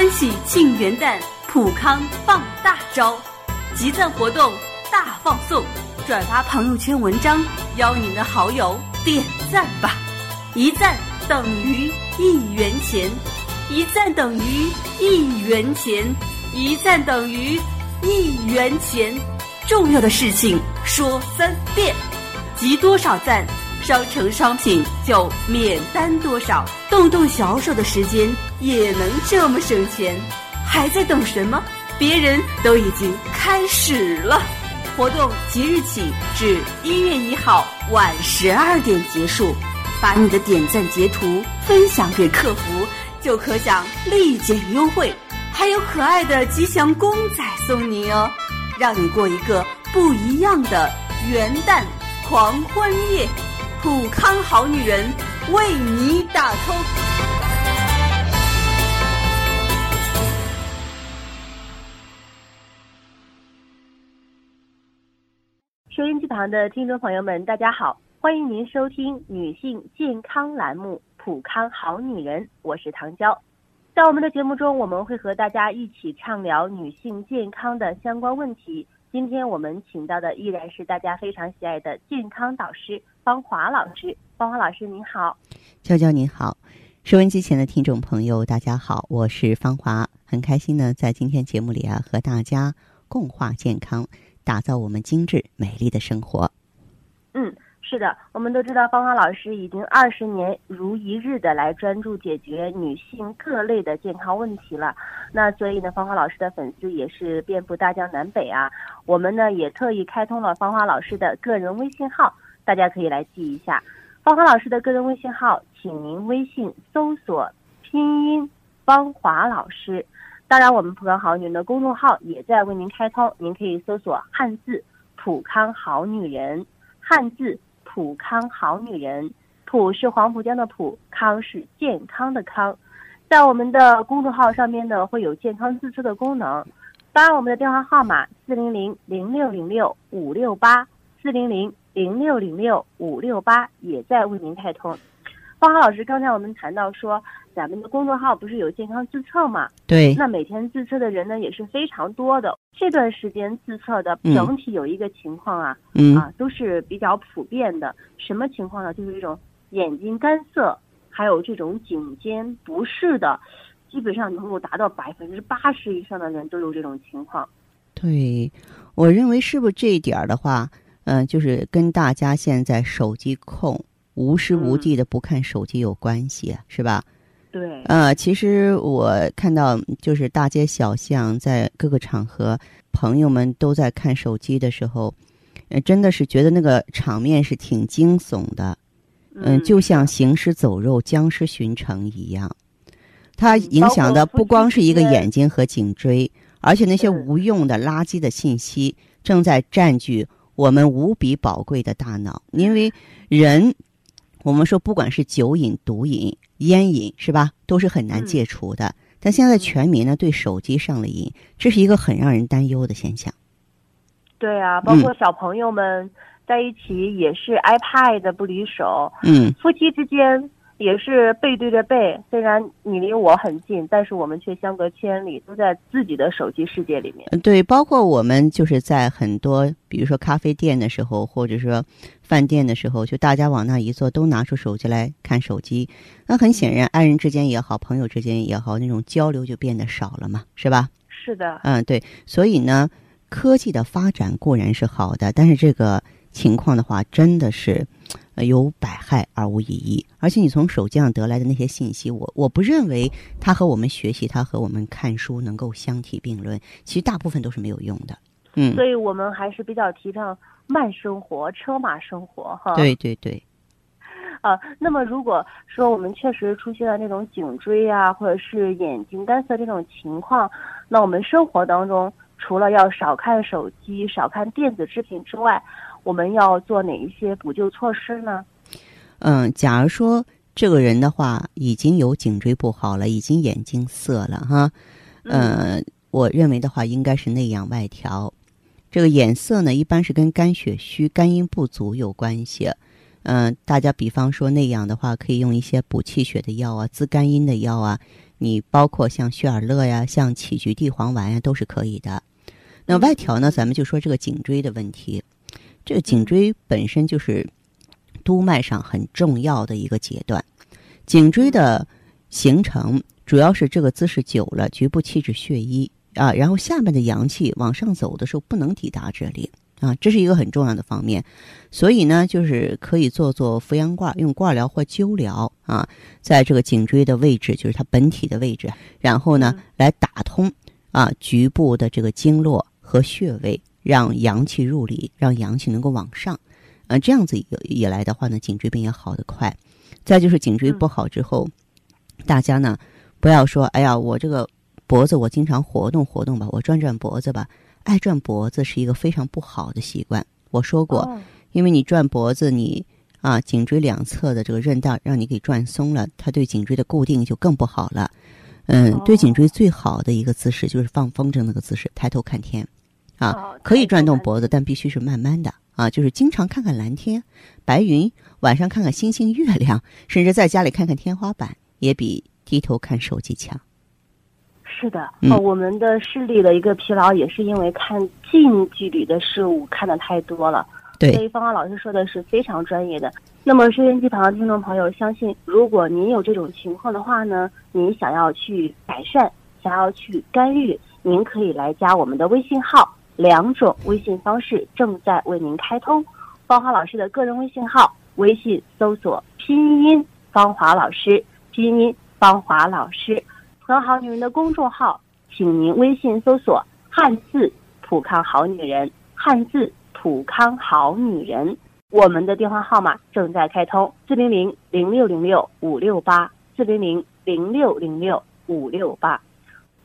欢喜庆元旦，普康放大招，集赞活动大放送，转发朋友圈文章，邀您的好友点赞吧，一赞等于一元钱，一赞等于一元钱，一赞等于一元钱。重要的事情说三遍，集多少赞，商城商品就免单多少，动动小手的时间也能这么省钱，还在等什么？别人都已经开始了，活动即日起至一月一号晚十二点结束，把你的点赞截图分享给客服，就可享立减优惠，还有可爱的吉祥公仔送你哦。让你过一个不一样的元旦狂欢夜，普康好女人为你打 call。收音机旁的听众朋友们，大家好，欢迎您收听女性健康栏目《普康好女人》，我是唐娇。在我们的节目中，我们会和大家一起畅聊女性健康的相关问题。今天我们请到的依然是大家非常喜爱的健康导师方华老师。方华老师您好，娇娇您好，收音机前的听众朋友大家好，我是方华，很开心呢，在今天节目里啊，和大家共话健康，打造我们精致美丽的生活。嗯。是的，我们都知道芳华老师已经二十年如一日的来专注解决女性各类的健康问题了。那所以呢，芳华老师的粉丝也是遍布大江南北啊。我们呢也特意开通了芳华老师的个人微信号，大家可以来记一下。芳华老师的个人微信号，请您微信搜索拼音芳华老师。当然，我们普康好女人的公众号也在为您开通，您可以搜索汉字普康好女人，汉字。普康好女人，普是黄浦江的普，康是健康的康，在我们的公众号上面呢，会有健康自测的功能。当然，我们的电话号码四零零零六零六五六八，四零零零六零六五六八也在为您开通。方浩老师，刚才我们谈到说，咱们的公众号不是有健康自测嘛？对。那每天自测的人呢也是非常多的。这段时间自测的整体有一个情况啊，啊都是比较普遍的。什么情况呢？就是这种眼睛干涩，还有这种颈肩不适的，基本上能够达到百分之八十以上的人都有这种情况。对，我认为是不是这一点的话，嗯，就是跟大家现在手机控。无时无地的不看手机有关系，是吧？对。呃，其实我看到就是大街小巷，在各个场合，朋友们都在看手机的时候，呃，真的是觉得那个场面是挺惊悚的。嗯，就像行尸走肉、僵尸巡城一样。它影响的不光是一个眼睛和颈椎，而且那些无用的垃圾的信息正在占据我们无比宝贵的大脑，因为人。我们说，不管是酒瘾、毒瘾、烟瘾，是吧，都是很难戒除的。但现在全民呢，对手机上了瘾，这是一个很让人担忧的现象。对啊，包括小朋友们在一起也是 iPad 不离手。嗯，夫妻之间。也是背对着背，虽然你离我很近，但是我们却相隔千里，都在自己的手机世界里面。对，包括我们就是在很多，比如说咖啡店的时候，或者说饭店的时候，就大家往那一坐，都拿出手机来看手机。那很显然，爱人之间也好，朋友之间也好，那种交流就变得少了嘛，是吧？是的。嗯，对。所以呢，科技的发展固然是好的，但是这个情况的话，真的是。有百害而无一益，而且你从手机上得来的那些信息，我我不认为它和我们学习、它和我们看书能够相提并论。其实大部分都是没有用的。嗯，所以我们还是比较提倡慢生活、车马生活，哈。对对对。啊，那么如果说我们确实出现了那种颈椎啊，或者是眼睛干涩这种情况，那我们生活当中除了要少看手机、少看电子制品之外，我们要做哪一些补救措施呢？嗯，假如说这个人的话已经有颈椎不好了，已经眼睛涩了哈，嗯，我认为的话应该是内养外调。这个眼涩呢，一般是跟肝血虚、肝阴不足有关系。嗯，大家比方说内养的话，可以用一些补气血的药啊、滋肝阴的药啊，你包括像血尔乐呀、像杞菊地黄丸呀，都是可以的。那外调呢，咱们就说这个颈椎的问题。这个颈椎本身就是督脉上很重要的一个阶段，颈椎的形成主要是这个姿势久了，局部气滞血瘀啊，然后下面的阳气往上走的时候不能抵达这里啊，这是一个很重要的方面。所以呢，就是可以做做扶阳卦，用卦疗或灸疗啊，在这个颈椎的位置，就是它本体的位置，然后呢来打通啊局部的这个经络和穴位。让阳气入里，让阳气能够往上，呃，这样子以来的话呢，颈椎病也好得快。再就是颈椎不好之后，大家呢不要说，哎呀，我这个脖子我经常活动活动吧，我转转脖子吧。爱转脖子是一个非常不好的习惯。我说过，因为你转脖子，你啊颈椎两侧的这个韧带让你给转松了，它对颈椎的固定就更不好了。嗯，对颈椎最好的一个姿势就是放风筝那个姿势，抬头看天。啊，可以转动脖子，但必须是慢慢的啊。就是经常看看蓝天、白云，晚上看看星星、月亮，甚至在家里看看天花板，也比低头看手机强。是的，哦，我们的视力的一个疲劳，也是因为看近距离的事物看的太多了。对，所以芳芳老师说的是非常专业的。那么收音机旁的听众朋友，相信如果您有这种情况的话呢，您想要去改善，想要去干预，您可以来加我们的微信号。两种微信方式正在为您开通，芳华老师的个人微信号，微信搜索拼音芳华老师，拼音芳华老师，和好女人的公众号，请您微信搜索汉字普康好女人，汉字普康好女人，我们的电话号码正在开通，四零零零六零六五六八，四零零零六零六五六八。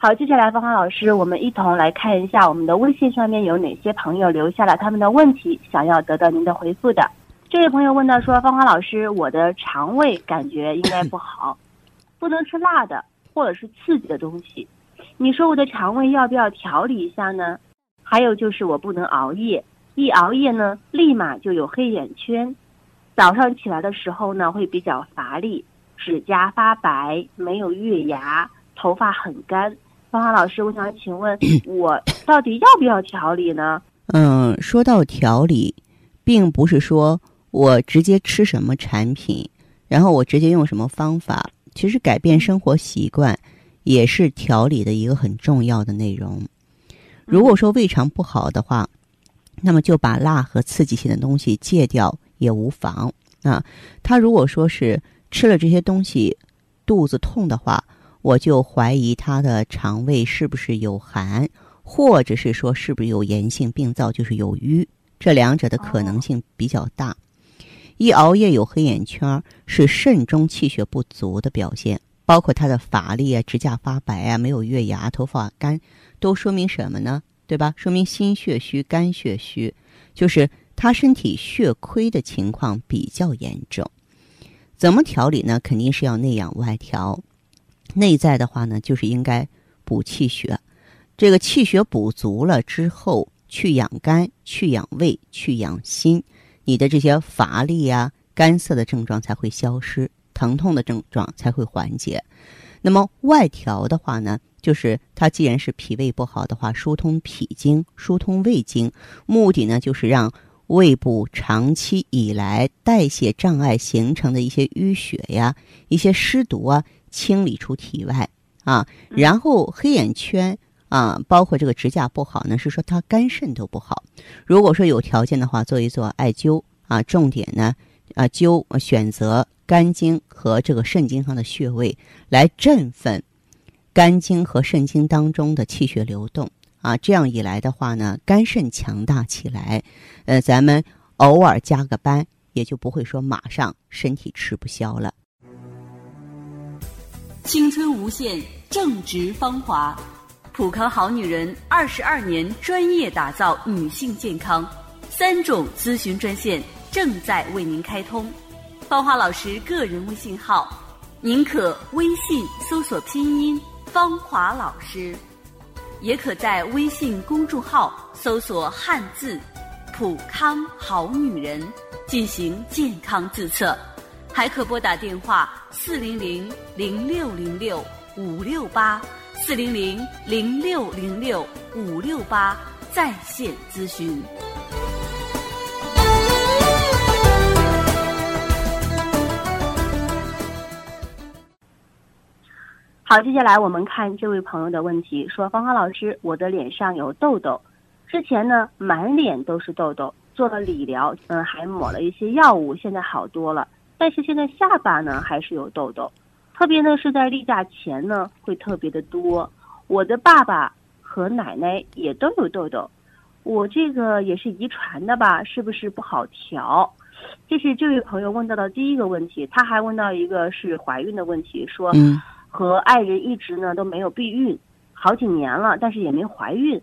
好，接下来芳芳老师，我们一同来看一下我们的微信上面有哪些朋友留下了他们的问题，想要得到您的回复的。这位朋友问到说：“芳芳老师，我的肠胃感觉应该不好，不能吃辣的或者是刺激的东西，你说我的肠胃要不要调理一下呢？还有就是我不能熬夜，一熬夜呢，立马就有黑眼圈，早上起来的时候呢会比较乏力，指甲发白，没有月牙，头发很干。”芳华老师，我想请问，我到底要不要调理呢？嗯，说到调理，并不是说我直接吃什么产品，然后我直接用什么方法。其实改变生活习惯也是调理的一个很重要的内容。如果说胃肠不好的话，那么就把辣和刺激性的东西戒掉也无妨啊。他如果说是吃了这些东西肚子痛的话。我就怀疑他的肠胃是不是有寒，或者是说是不是有炎性病灶，就是有瘀，这两者的可能性比较大。一熬夜有黑眼圈，是肾中气血不足的表现，包括他的乏力啊、指甲发白啊、没有月牙、头发干，都说明什么呢？对吧？说明心血虚、肝血虚，就是他身体血亏的情况比较严重。怎么调理呢？肯定是要内养外调。内在的话呢，就是应该补气血，这个气血补足了之后，去养肝、去养胃、去养心，你的这些乏力啊、干涩的症状才会消失，疼痛的症状才会缓解。那么外调的话呢，就是它既然是脾胃不好的话，疏通脾经、疏通胃经，目的呢就是让胃部长期以来代谢障碍形成的一些淤血呀、一些湿毒啊。清理出体外啊，然后黑眼圈啊，包括这个指甲不好呢，是说他肝肾都不好。如果说有条件的话，做一做艾灸啊，重点呢啊灸选择肝经和这个肾经上的穴位来振奋肝经和肾经当中的气血流动啊，这样一来的话呢，肝肾强大起来，呃，咱们偶尔加个班，也就不会说马上身体吃不消了。青春无限，正值芳华。普康好女人二十二年专业打造女性健康，三种咨询专线正在为您开通。芳华老师个人微信号，您可微信搜索拼音“芳华老师”，也可在微信公众号搜索汉字“普康好女人”进行健康自测。还可拨打电话四零零零六零六五六八四零零零六零六五六八在线咨询。好，接下来我们看这位朋友的问题，说芳芳老师，我的脸上有痘痘，之前呢满脸都是痘痘，做了理疗，嗯，还抹了一些药物，现在好多了，但是现在下巴呢还是有痘痘，特别呢是在例假前呢会特别的多。我的爸爸和奶奶也都有痘痘，我这个也是遗传的吧？是不是不好调？这是这位朋友问到的第一个问题，他还问到一个是怀孕的问题，说。嗯和爱人一直呢都没有避孕，好几年了，但是也没怀孕。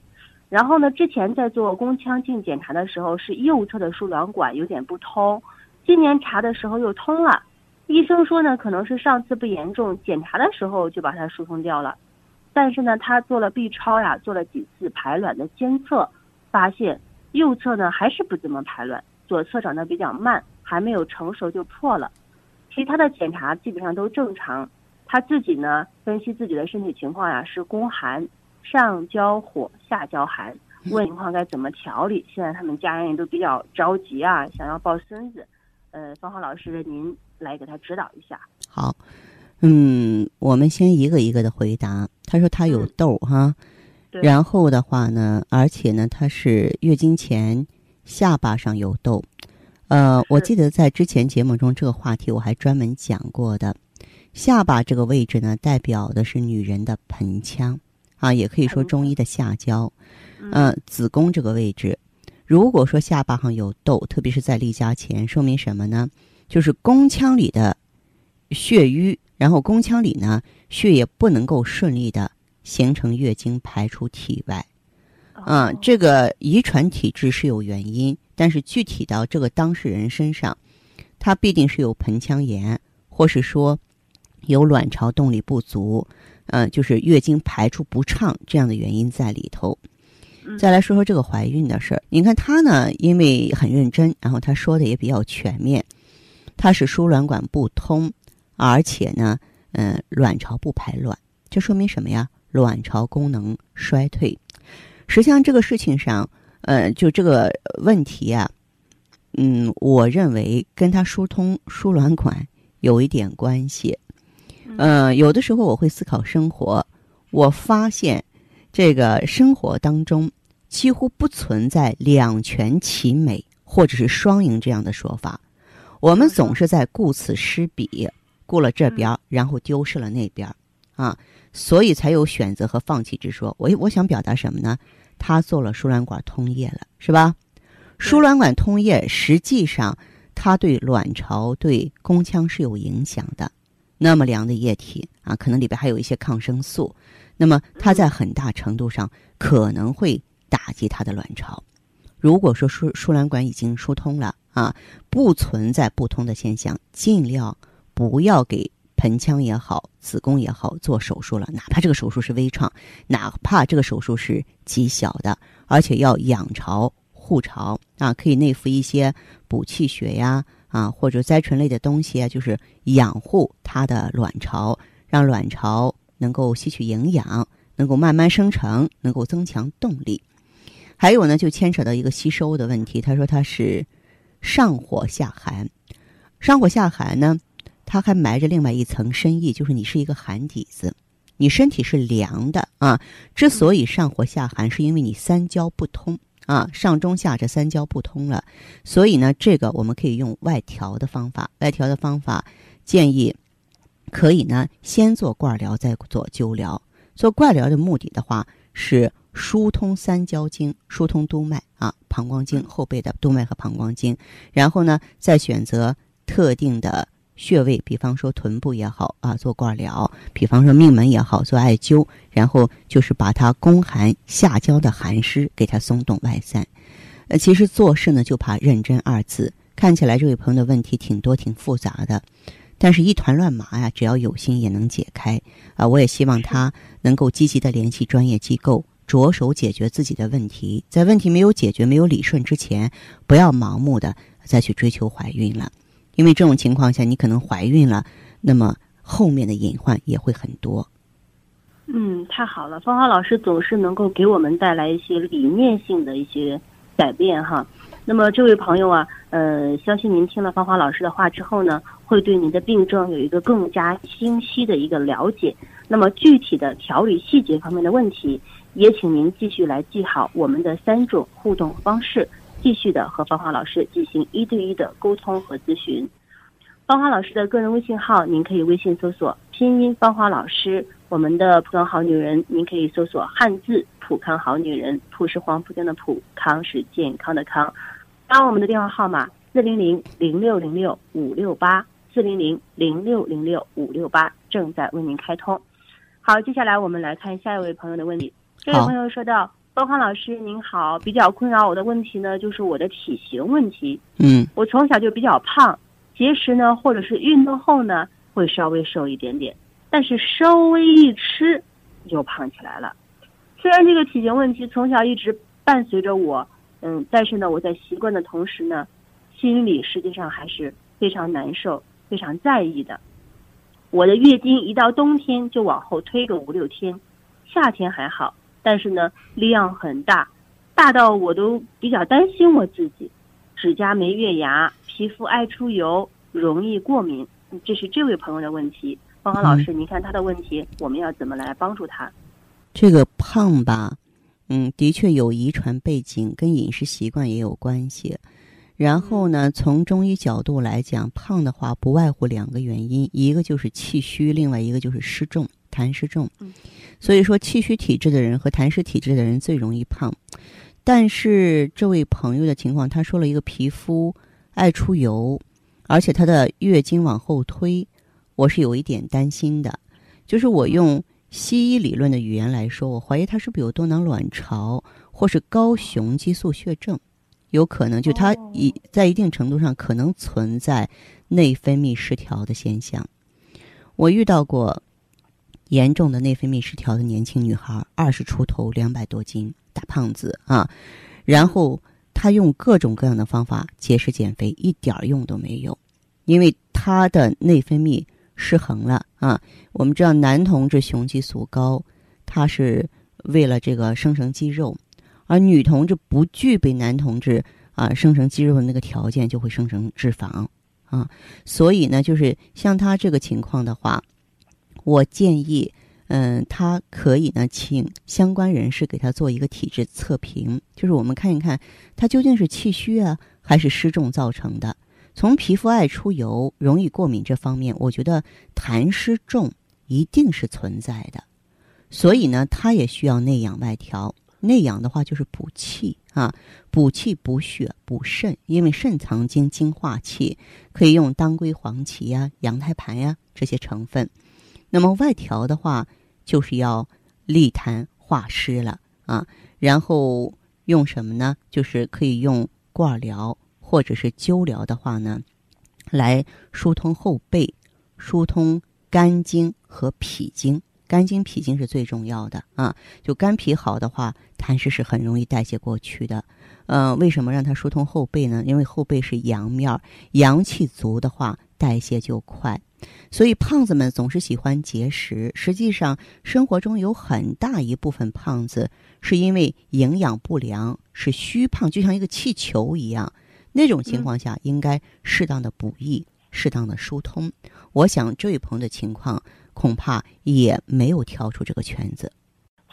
然后呢，之前在做宫腔镜检查的时候，是右侧的输卵管有点不通，今年查的时候又通了。医生说呢，可能是上次不严重，检查的时候就把它疏通掉了。但是呢，他做了 B 超呀，做了几次排卵的监测，发现右侧呢还是不怎么排卵，左侧长得比较慢，还没有成熟就破了。其他的检查基本上都正常。他自己呢分析自己的身体情况呀，是宫寒，上焦火，下焦寒，问情况该怎么调理？现在他们家人也都比较着急啊，想要抱孙子。呃，芳芳老师，您来给他指导一下。好，嗯，我们先一个一个的回答。他说他有痘哈，然后的话呢，而且呢，他是月经前下巴上有痘。呃，我记得在之前节目中这个话题我还专门讲过的。下巴这个位置呢，代表的是女人的盆腔，啊，也可以说中医的下焦。嗯，子宫这个位置，如果说下巴上有痘，特别是在例假前，说明什么呢？就是宫腔里的血瘀，然后宫腔里呢血液不能够顺利的形成月经排出体外。嗯，这个遗传体质是有原因，但是具体到这个当事人身上，他必定是有盆腔炎，或是说。有卵巢动力不足，嗯，就是月经排出不畅这样的原因在里头。再来说说这个怀孕的事儿，你看她呢，因为很认真，然后她说的也比较全面。她是输卵管不通，而且呢，嗯，卵巢不排卵，这说明什么呀？卵巢功能衰退。实际上这个事情上，呃，就这个问题啊，嗯，我认为跟她疏通输卵管有一点关系。嗯，有的时候我会思考生活，我发现这个生活当中几乎不存在两全其美或者是双赢这样的说法。我们总是在顾此失彼，顾了这边，然后丢失了那边，啊，所以才有选择和放弃之说。我我想表达什么呢？他做了输卵管通液了，是吧？输卵管通液实际上它对卵巢、对宫腔是有影响的。那么凉的液体啊，可能里边还有一些抗生素，那么它在很大程度上可能会打击它的卵巢。如果说输输卵管已经疏通了啊，不存在不通的现象，尽量不要给盆腔也好、子宫也好做手术了，哪怕这个手术是微创，哪怕这个手术是极小的，而且要养巢护巢啊，可以内服一些补气血呀。啊或者甾醇类的东西啊，就是养护它的卵巢，让卵巢能够吸取营养，能够慢慢生成，能够增强动力。还有呢，就牵扯到一个吸收的问题。他说他是上火下寒，上火下寒呢，它还埋着另外一层深意，就是你是一个寒底子，你身体是凉的啊。之所以上火下寒，是因为你三焦不通。啊，上中下这三焦不通了，所以呢，这个我们可以用外调的方法。外调的方法建议可以呢，先做罐疗，再做灸疗。做罐疗的目的的话是疏通三焦经，疏通督脉啊，膀胱经后背的督脉和膀胱经。然后呢，再选择特定的。穴位，比方说臀部也好啊，做罐疗；比方说命门也好，做艾灸。然后就是把它宫寒下焦的寒湿给它松动外散。呃，其实做事呢就怕认真二字。看起来这位朋友的问题挺多、挺复杂的，但是一团乱麻呀，只要有心也能解开啊。我也希望他能够积极的联系专业机构，着手解决自己的问题。在问题没有解决、没有理顺之前，不要盲目的再去追求怀孕了。因为这种情况下，你可能怀孕了，那么后面的隐患也会很多。嗯，太好了，芳华老师总是能够给我们带来一些理念性的一些改变哈。那么这位朋友啊，呃，相信您听了芳华老师的话之后呢，会对您的病症有一个更加清晰的一个了解。那么具体的调理细节方面的问题，也请您继续来记好我们的三种互动方式，继续的和芳华老师进行一对一的沟通和咨询。芳华老师的个人微信号，您可以微信搜索拼音芳华老师。我们的普康好女人，您可以搜索汉字普康好女人，普是黄浦江的普，康是健康的康。当我们的电话号码四零零零六零六五六八四零零零六零六五六八正在为您开通。好，接下来我们来看下一位朋友的问题。这位朋友说到：“芳华老师您好，比较困扰我的问题呢，就是我的体型问题。嗯，我从小就比较胖，节食呢，或者是运动后呢，会稍微瘦一点点。”但是稍微一吃，就胖起来了。虽然这个体型问题从小一直伴随着我，嗯，但是呢，我在习惯的同时呢，心里实际上还是非常难受、非常在意的。我的月经一到冬天就往后推个五六天，夏天还好，但是呢，量很大，大到我都比较担心我自己。指甲没月牙，皮肤爱出油，容易过敏，这是这位朋友的问题。芳芳老师，您看他的问题，我们要怎么来帮助他？这个胖吧，嗯，的确有遗传背景，跟饮食习惯也有关系。然后呢，从中医角度来讲，胖的话不外乎两个原因，一个就是气虚，另外一个就是湿重，痰湿重。所以说，气虚体质的人和痰湿体质的人最容易胖。但是这位朋友的情况，他说了一个皮肤爱出油，而且他的月经往后推。我是有一点担心的，就是我用西医理论的语言来说，我怀疑他是不是有多囊卵巢或是高雄激素血症，有可能就他一在一定程度上可能存在内分泌失调的现象。我遇到过严重的内分泌失调的年轻女孩，二十出头，两百多斤，大胖子啊，然后她用各种各样的方法节食减肥，一点用都没有，因为她的内分泌。失衡了啊！我们知道男同志雄激素高，它是为了这个生成肌肉，而女同志不具备男同志啊生成肌肉的那个条件，就会生成脂肪啊。所以呢，就是像他这个情况的话，我建议，嗯，他可以呢，请相关人士给他做一个体质测评，就是我们看一看他究竟是气虚啊，还是湿重造成的。从皮肤爱出油、容易过敏这方面，我觉得痰湿重一定是存在的，所以呢，它也需要内养外调。内养的话就是补气啊，补气补血补肾，因为肾藏精，精化气，可以用当归、黄芪呀、羊胎盘呀这些成分。那么外调的话，就是要利痰化湿了啊。然后用什么呢？就是可以用罐疗。或者是灸疗的话呢，来疏通后背、疏通肝经和脾经。肝经、脾经是最重要的啊！就肝脾好的话，痰湿是很容易代谢过去的。嗯，为什么让它疏通后背呢？因为后背是阳面，阳气足的话，代谢就快。所以胖子们总是喜欢节食，实际上生活中有很大一部分胖子是因为营养不良，是虚胖，就像一个气球一样。那种情况下，应该适当的补益，适当的疏通。我想这位朋友的情况恐怕也没有跳出这个圈子。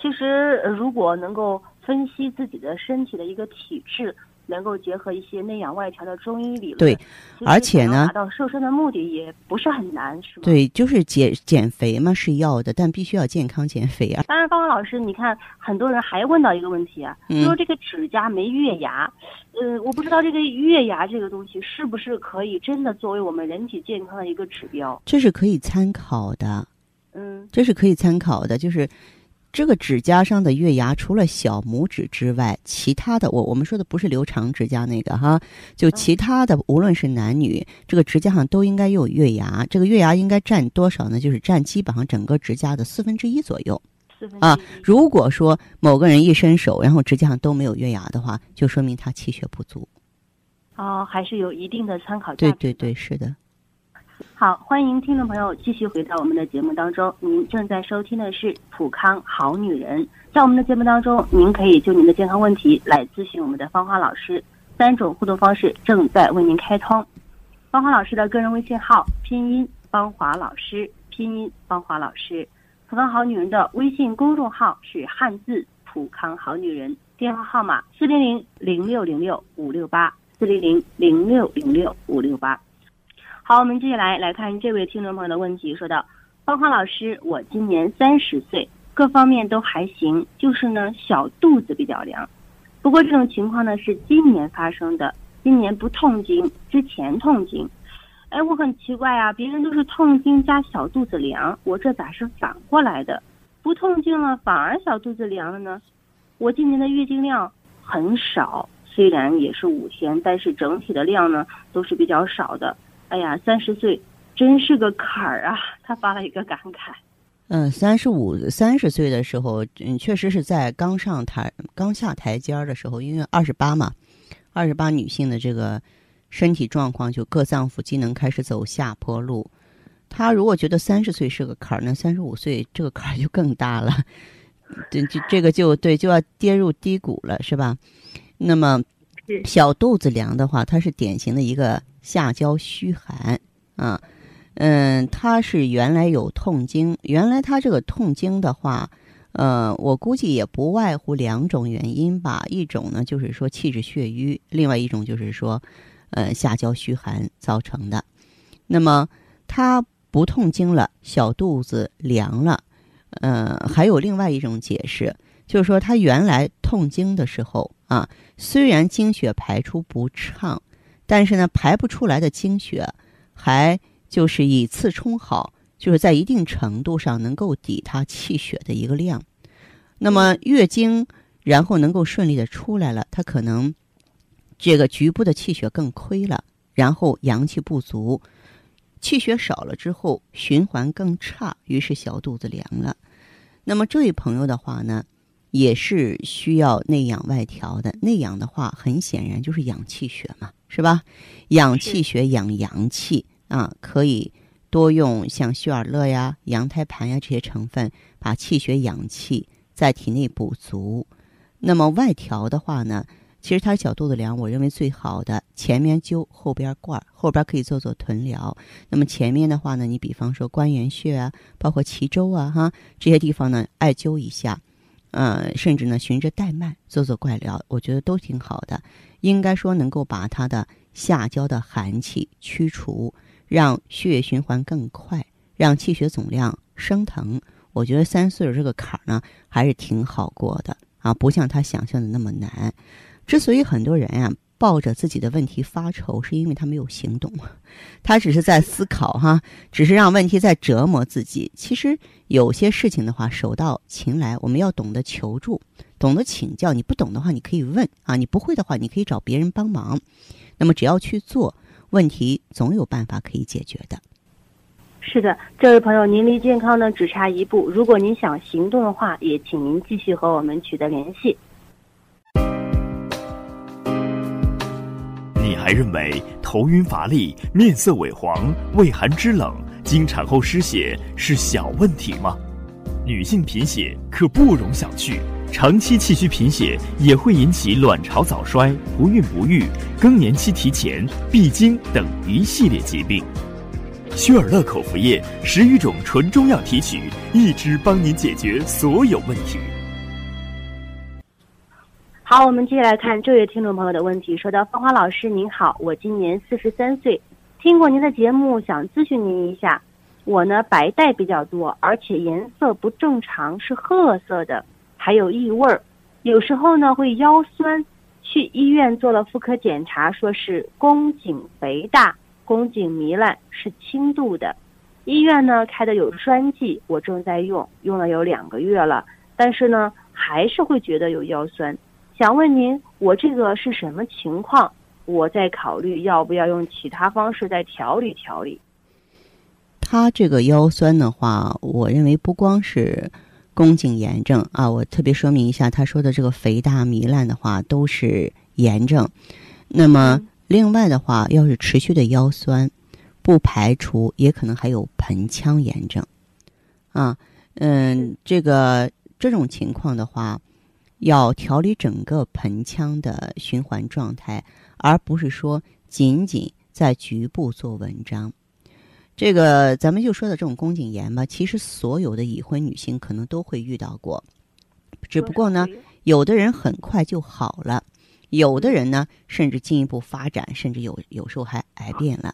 其实，如果能够分析自己的身体的一个体质。能够结合一些内养外调的中医理论，对，而且呢，达到瘦身的目的也不是很难，是吗？对，就是减减肥嘛是要的，但必须要健康减肥啊。当然，方方老师，你看很多人还问到一个问题啊，说这个指甲没月牙，呃，我不知道这个月牙这个东西是不是可以真的作为我们人体健康的一个指标？这是可以参考的，嗯，这是可以参考的，就是。这个指甲上的月牙，除了小拇指之外，其他的我我们说的不是留长指甲那个哈，就其他的，无论是男女，这个指甲上都应该有月牙。这个月牙应该占多少呢？就是占基本上整个指甲的四分之一左右。啊，如果说某个人一伸手，然后指甲上都没有月牙的话，就说明他气血不足。哦，还是有一定的参考价值。对对对，是的。好，欢迎听众朋友继续回到我们的节目当中。您正在收听的是《普康好女人》。在我们的节目当中，您可以就您的健康问题来咨询我们的芳华老师。三种互动方式正在为您开通。芳华老师的个人微信号：拼音芳华老师，拼音芳华老师。普康好女人的微信公众号是汉字普康好女人。电话号码：四零零零六零六五六八，四零零零六零六五六八。好，我们接下来来看这位听众朋友的问题，说道：芳华老师，我今年三十岁，各方面都还行，就是呢小肚子比较凉。不过这种情况呢是今年发生的，今年不痛经，之前痛经。哎，我很奇怪啊，别人都是痛经加小肚子凉，我这咋是反过来的？不痛经了，反而小肚子凉了呢？我今年的月经量很少，虽然也是五天，但是整体的量呢都是比较少的。哎呀，三十岁真是个坎儿啊！他发了一个感慨。嗯，三十五、三十岁的时候，嗯，确实是在刚上台、刚下台阶儿的时候，因为二十八嘛，二十八女性的这个身体状况就各脏腑机能开始走下坡路。他如果觉得三十岁是个坎儿，那三十五岁这个坎儿就更大了，这这这个就对，就要跌入低谷了，是吧？那么小肚子凉的话，它是典型的一个。下焦虚寒啊，嗯，它是原来有痛经，原来它这个痛经的话，呃，我估计也不外乎两种原因吧，一种呢就是说气滞血瘀，另外一种就是说，呃，下焦虚寒造成的。那么它不痛经了，小肚子凉了，呃，还有另外一种解释，就是说它原来痛经的时候啊，虽然经血排出不畅。但是呢，排不出来的经血，还就是以次充好，就是在一定程度上能够抵他气血的一个量。那么月经然后能够顺利的出来了，他可能这个局部的气血更亏了，然后阳气不足，气血少了之后循环更差，于是小肚子凉了。那么这位朋友的话呢？也是需要内养外调的。内养的话，很显然就是养气血嘛，是吧？养气血、养阳气啊，可以多用像血尔乐呀、羊胎盘呀这些成分，把气血养气在体内补足。那么外调的话呢，其实他小肚子凉，我认为最好的前面灸，后边灌，后边可以做做臀疗。那么前面的话呢，你比方说关元穴啊，包括脐周啊，哈这些地方呢，艾灸一下。呃，甚至呢，循着带脉做做怪疗，我觉得都挺好的。应该说能够把他的下焦的寒气驱除，让血液循环更快，让气血总量升腾。我觉得三岁这个坎儿呢，还是挺好过的啊，不像他想象的那么难。之所以很多人呀。抱着自己的问题发愁，是因为他没有行动，他只是在思考哈，只是让问题在折磨自己。其实有些事情的话，手到擒来，我们要懂得求助，懂得请教。你不懂的话，你可以问啊；你不会的话，你可以找别人帮忙。那么只要去做，问题总有办法可以解决的。是的，这位朋友，您离健康呢只差一步。如果您想行动的话，也请您继续和我们取得联系。你还认为头晕乏力、面色萎黄、畏寒肢冷、经产后失血是小问题吗？女性贫血可不容小觑，长期气虚贫血也会引起卵巢早衰、不孕不育、更年期提前、闭经等一系列疾病。薛尔乐口服液十余种纯中药提取，一支帮您解决所有问题。好，我们接下来看这位听众朋友的问题，说到芳华老师您好，我今年四十三岁，听过您的节目，想咨询您一下，我呢白带比较多，而且颜色不正常，是褐色的，还有异味儿，有时候呢会腰酸，去医院做了妇科检查，说是宫颈肥大，宫颈糜烂，是轻度的，医院呢开的有栓剂，我正在用，用了有两个月了，但是呢还是会觉得有腰酸。想问您，我这个是什么情况？我在考虑要不要用其他方式再调理调理。他这个腰酸的话，我认为不光是宫颈炎症啊，我特别说明一下，他说的这个肥大糜烂的话都是炎症。那么另外的话，要是持续的腰酸，不排除也可能还有盆腔炎症。啊，嗯，这个这种情况的话，要调理整个盆腔的循环状态，而不是说仅仅在局部做文章。这个咱们就说的这种宫颈炎吧，其实所有的已婚女性可能都会遇到过，只不过呢，有的人很快就好了，有的人呢甚至进一步发展，甚至有有时候还癌变了。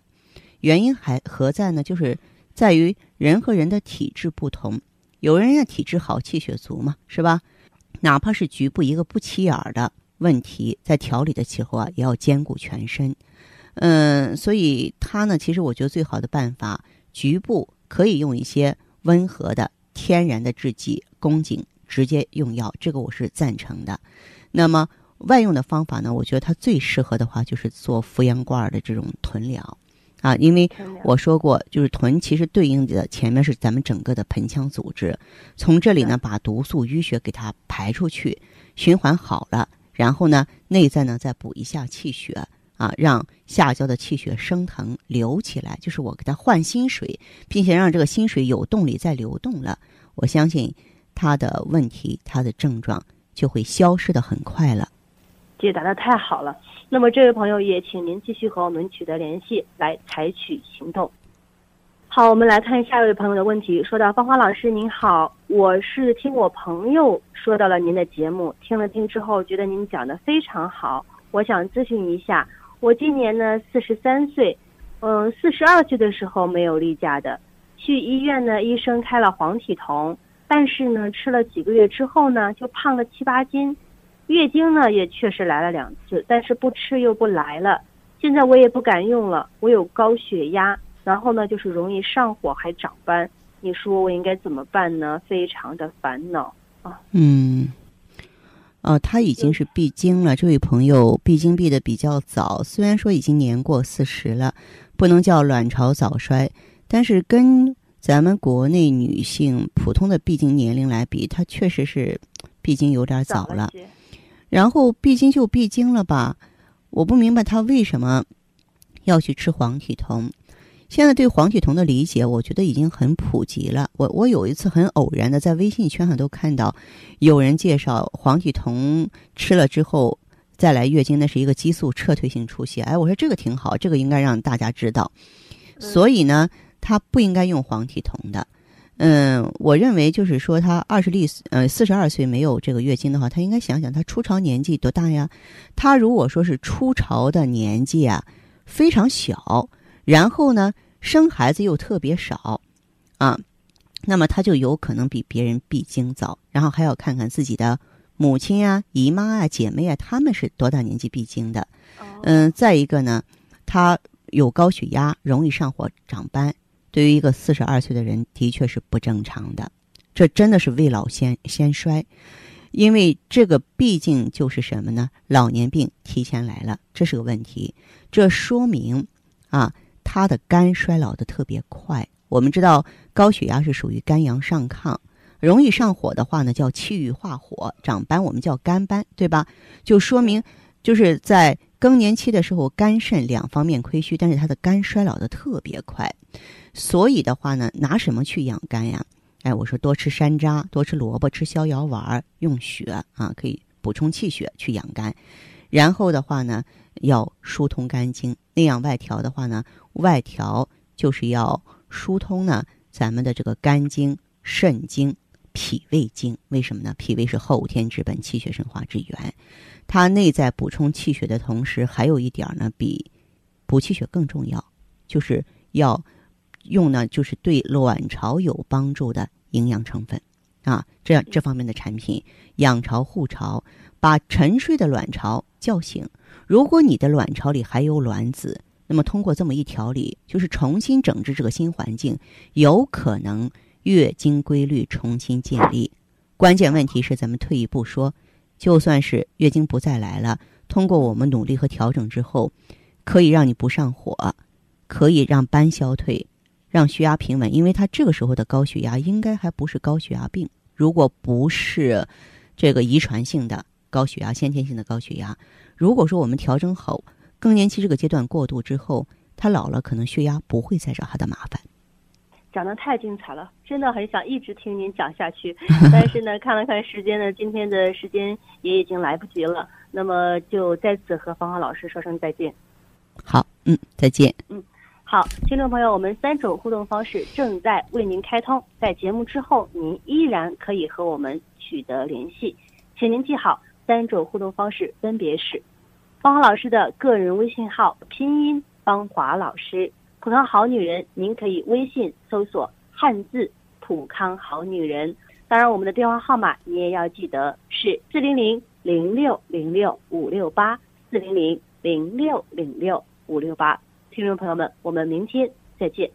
原因还何在呢？就是在于人和人的体质不同，有人的体质好，气血足嘛，是吧？哪怕是局部一个不起眼的问题，在调理的时候啊，也要兼顾全身。嗯，所以他呢，其实我觉得最好的办法，局部可以用一些温和的天然的制剂，宫颈直接用药，这个我是赞成的。那么外用的方法呢，我觉得它最适合的话就是做扶阳罐的这种臀疗啊，因为我说过，就是臀其实对应的前面是咱们整个的盆腔组织，从这里呢把毒素淤血给它排出去，循环好了，然后呢内在呢再补一下气血。啊，让下焦的气血升腾流起来，就是我给它换新水，并且让这个新水有动力再流动了。我相信他的问题，他的症状就会消失的很快了。解答的太好了，那么这位朋友也请您继续和我们取得联系，来采取行动。好，我们来看下一位朋友的问题。说到芳华老师您好，我是听我朋友说到了您的节目，听了听之后觉得您讲的非常好，我想咨询一下。我今年呢四十三岁，嗯，四十二岁的时候没有例假的，去医院呢，医生开了黄体酮，但是呢，吃了几个月之后呢，就胖了七八斤，月经呢也确实来了两次，但是不吃又不来了，现在我也不敢用了，我有高血压，然后呢就是容易上火还长斑，你说我应该怎么办呢？非常的烦恼啊。嗯。哦，他已经是闭经了。这位朋友闭经闭的比较早，虽然说已经年过四十了，不能叫卵巢早衰，但是跟咱们国内女性普通的闭经年龄来比，她确实是闭经有点早了。然后闭经就闭经了吧，我不明白他为什么要去吃黄体酮。现在对黄体酮的理解，我觉得已经很普及了。我我有一次很偶然的在微信圈上都看到，有人介绍黄体酮吃了之后再来月经，那是一个激素撤退性出血。哎，我说这个挺好，这个应该让大家知道。所以呢，他不应该用黄体酮的。嗯，我认为就是说，她二十历呃四十二岁没有这个月经的话，她应该想想她初潮年纪多大呀？她如果说是初潮的年纪啊非常小，然后呢？生孩子又特别少，啊，那么她就有可能比别人闭经早，然后还要看看自己的母亲啊、姨妈啊、姐妹啊，她们是多大年纪闭经的？嗯，再一个呢，她有高血压，容易上火长斑，对于一个四十二岁的人，的确是不正常的。这真的是未老先先衰，因为这个毕竟就是什么呢？老年病提前来了，这是个问题。这说明啊。他的肝衰老的特别快。我们知道高血压是属于肝阳上亢，容易上火的话呢，叫气郁化火，长斑我们叫肝斑，对吧？就说明就是在更年期的时候，肝肾两方面亏虚，但是他的肝衰老的特别快。所以的话呢，拿什么去养肝呀？哎，我说多吃山楂，多吃萝卜，吃逍遥丸，用血啊，可以补充气血去养肝。然后的话呢，要疏通肝经，那样外调的话呢。外调就是要疏通呢，咱们的这个肝经、肾经、脾胃经。为什么呢？脾胃是后天之本，气血生化之源。它内在补充气血的同时，还有一点呢，比补气血更重要，就是要用呢，就是对卵巢有帮助的营养成分啊。这样这方面的产品，养巢护巢，把沉睡的卵巢叫醒。如果你的卵巢里还有卵子。那么通过这么一调理，就是重新整治这个新环境，有可能月经规律重新建立。关键问题是，咱们退一步说，就算是月经不再来了，通过我们努力和调整之后，可以让你不上火，可以让斑消退，让血压平稳。因为他这个时候的高血压应该还不是高血压病，如果不是这个遗传性的高血压、先天性的高血压，如果说我们调整好。更年期这个阶段过渡之后，他老了可能血压不会再找他的麻烦。讲的太精彩了，真的很想一直听您讲下去。但是呢，看了看时间呢，今天的时间也已经来不及了。那么就再次和芳芳老师说声再见。好，嗯，再见。嗯，好，听众朋友，我们三种互动方式正在为您开通，在节目之后，您依然可以和我们取得联系，请您记好，三种互动方式分别是：芳华老师的个人微信号拼音芳华老师。普康好女人，您可以微信搜索汉字“普康好女人”。当然，我们的电话号码你也要记得是四零零零六零六五六八四零零零六零六五六八。听众朋友们，我们明天再见。